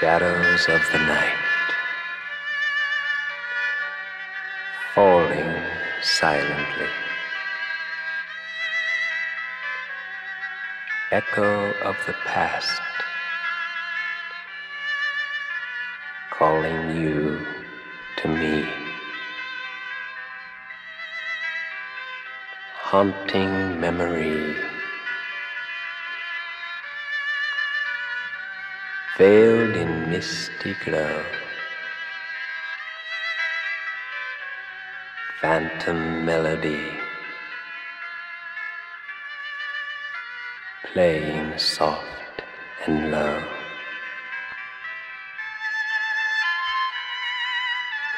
shadows of the night falling silently. Echo of the past calling you to me. Haunting memory veiled in misty glow. Phantom melody playing soft and low.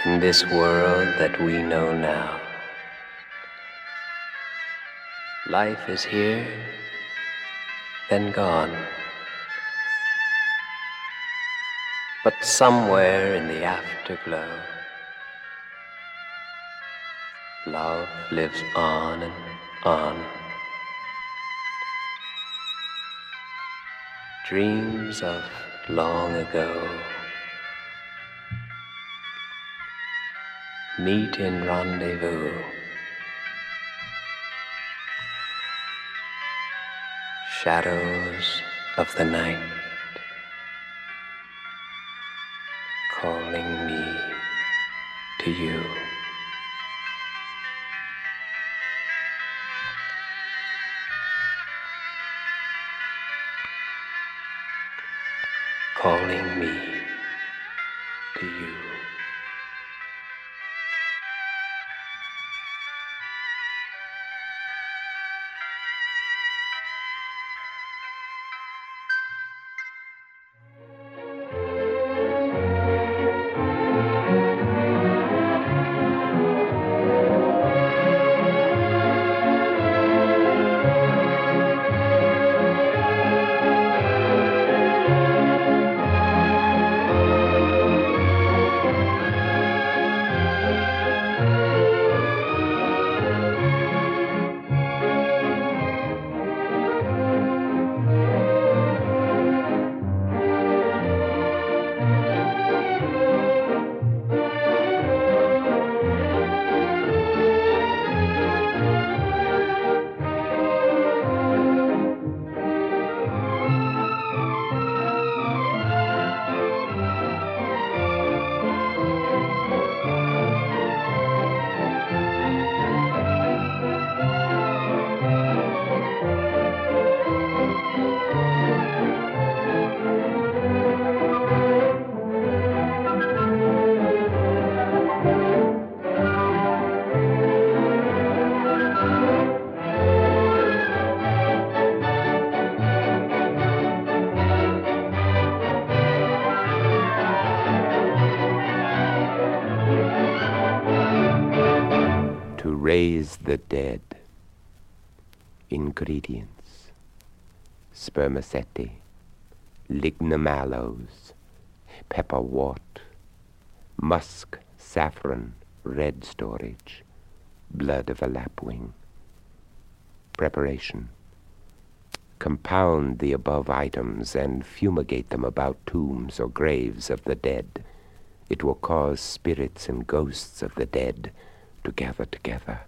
In this world that we know now, life is here, then gone. But somewhere in the afterglow, love lives on and on. Dreams of long ago meet in rendezvous. Shadows of the night. You. The dead. Ingredients spermaceti, lignum aloes, pepperwort, musk, saffron, red storax, blood of a lapwing. Preparation. Compound the above items and fumigate them about tombs or graves of the dead. It will cause spirits and ghosts of the dead to gather together.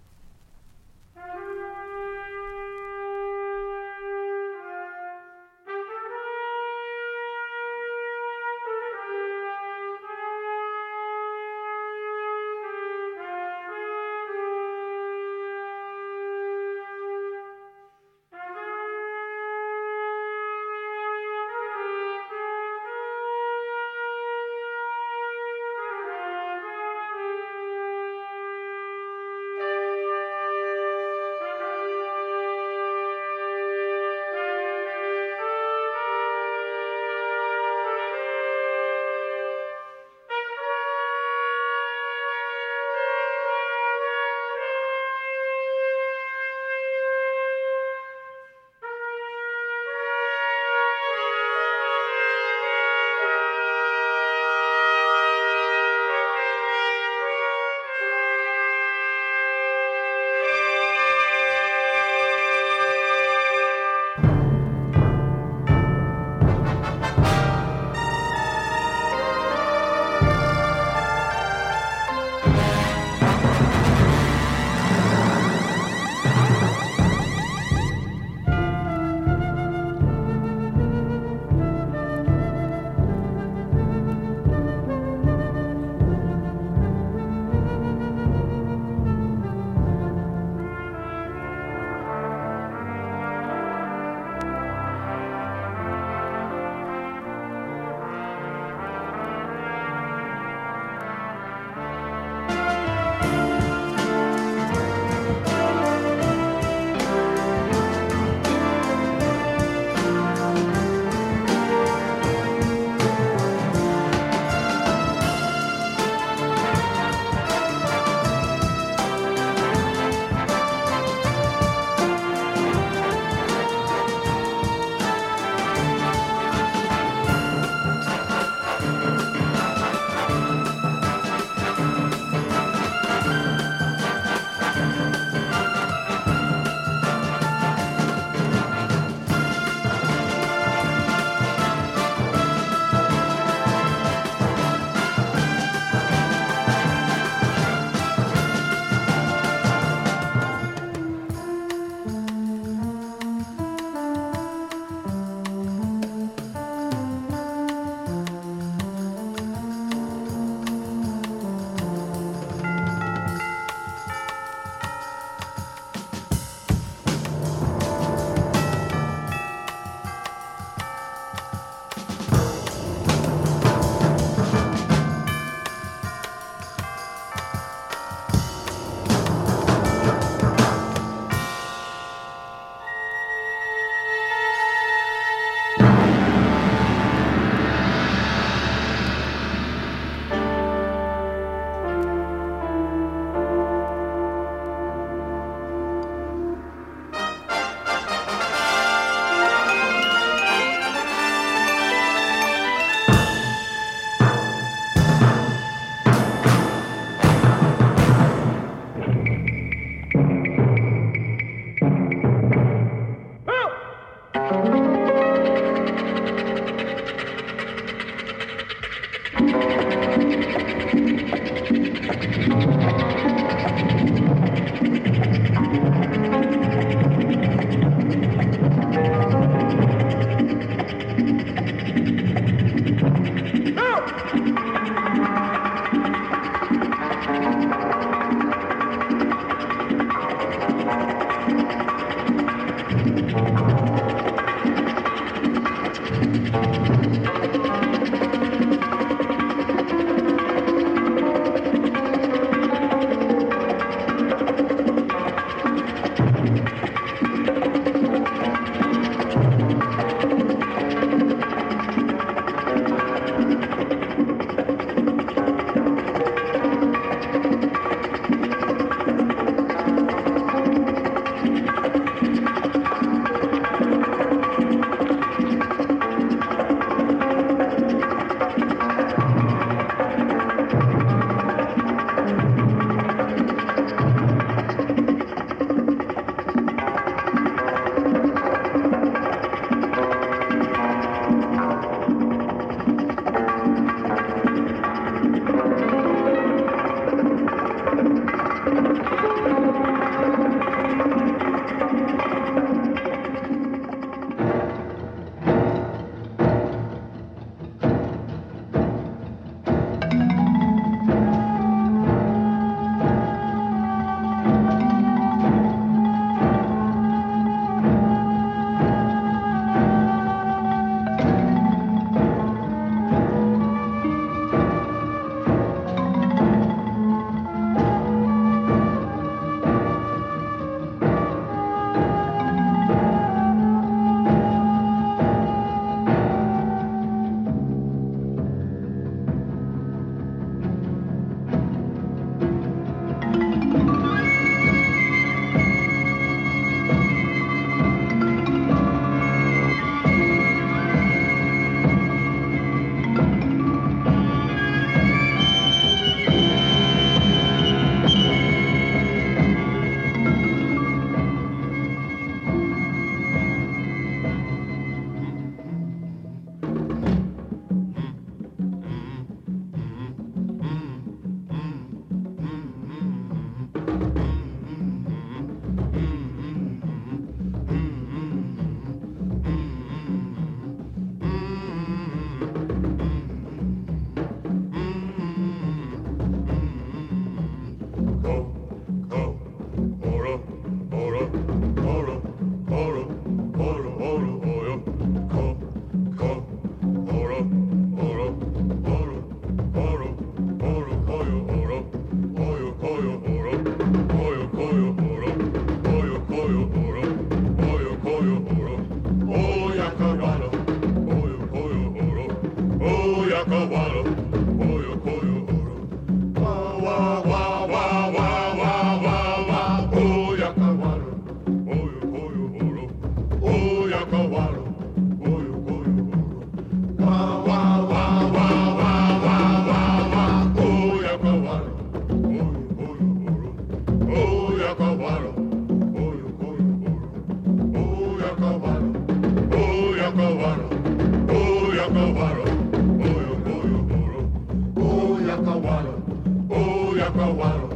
Oyo,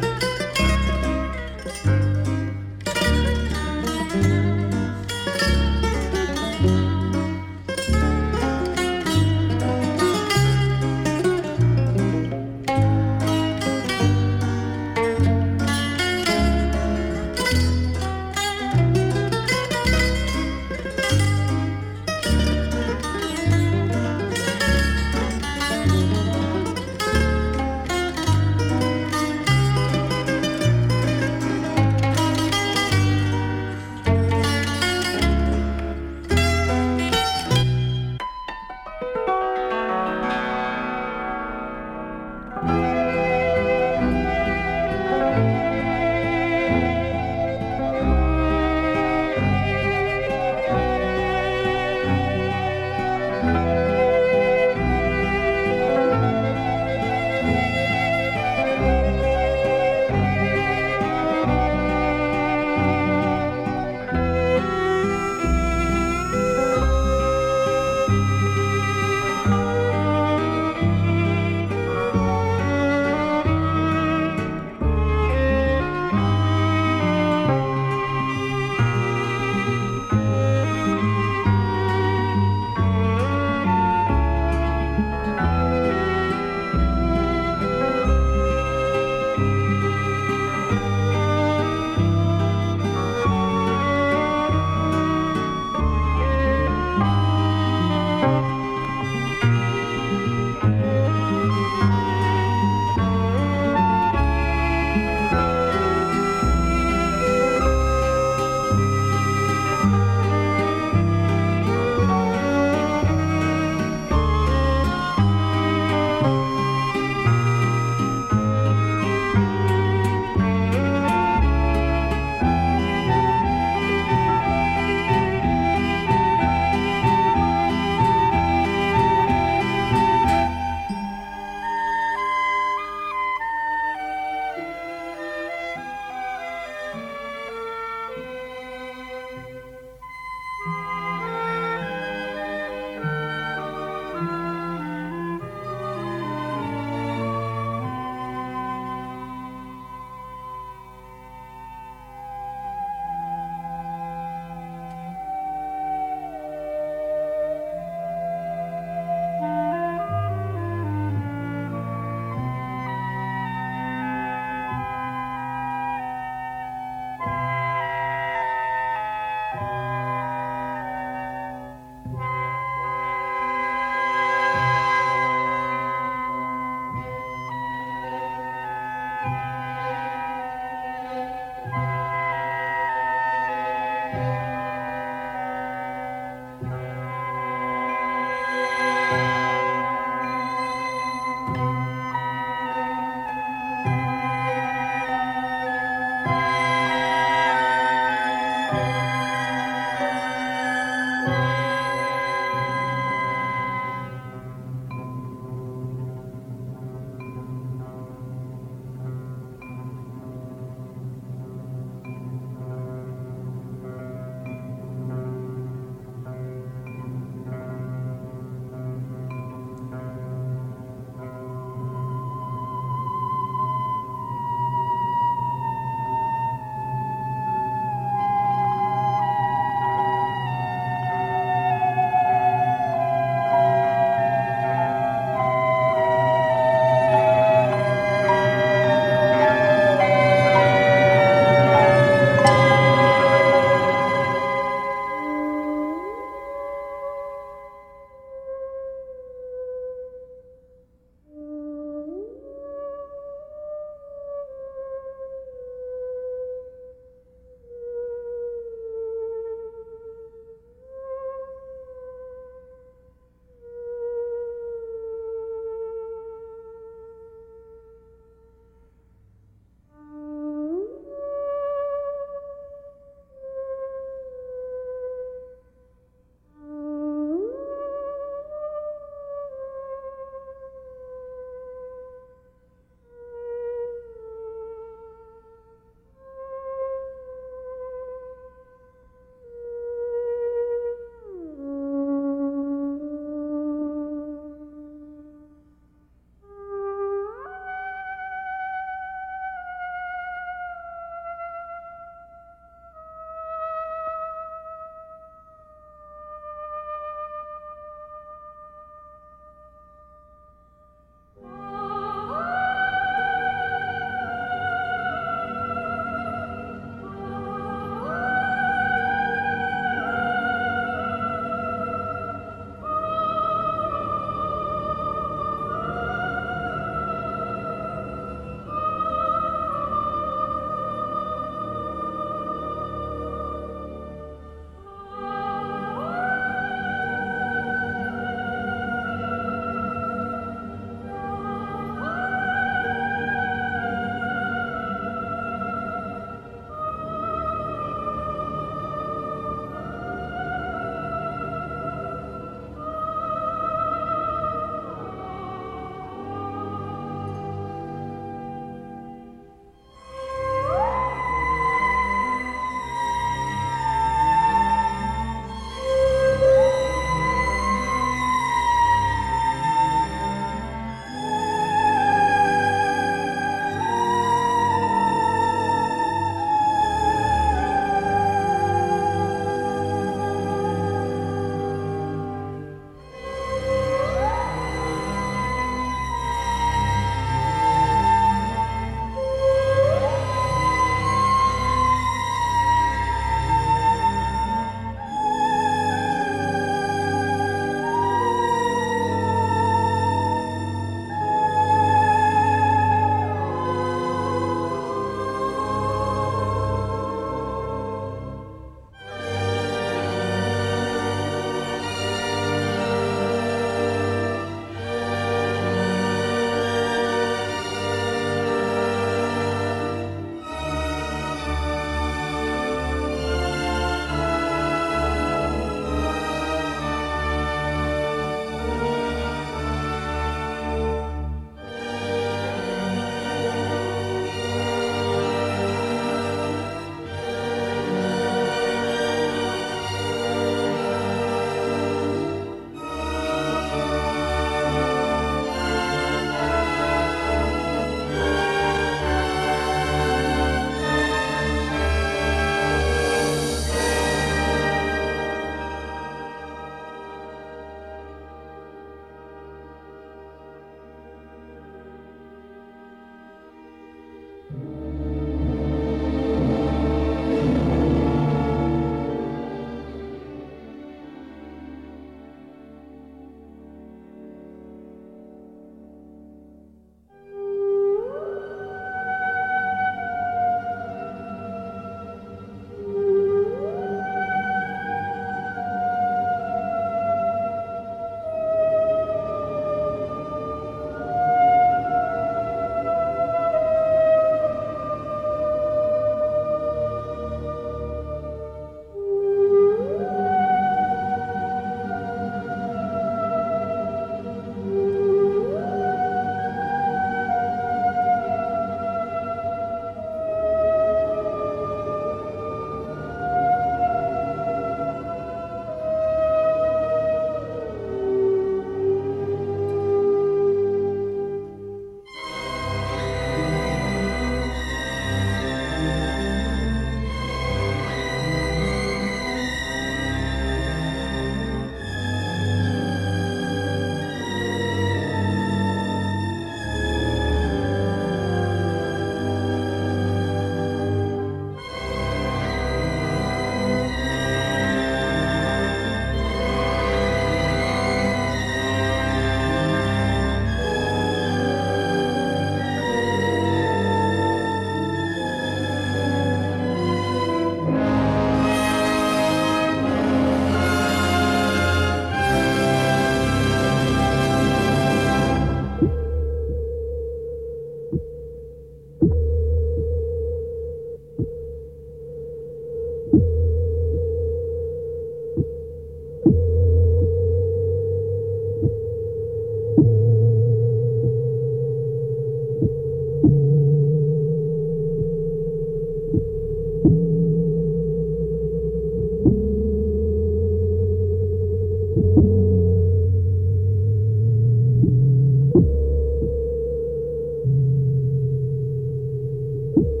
I'll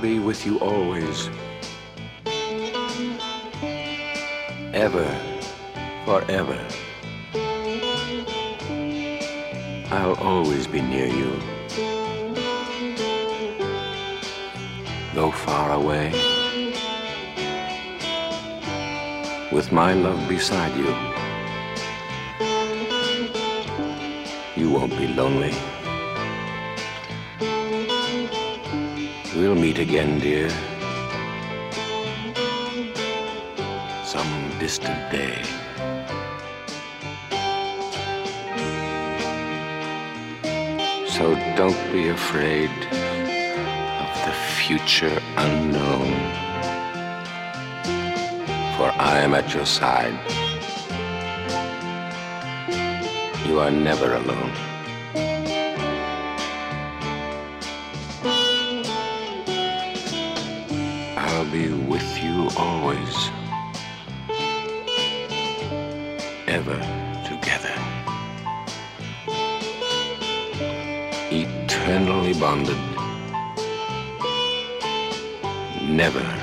be with you always. Ever, forever. I'll always be near you. Though far away, with my love beside you, you won't be lonely. We'll meet again, dear. Some distant day. So don't be afraid of the future unknown. For I am at your side. You are never alone. Be with you always. Ever together. Eternally bonded. Never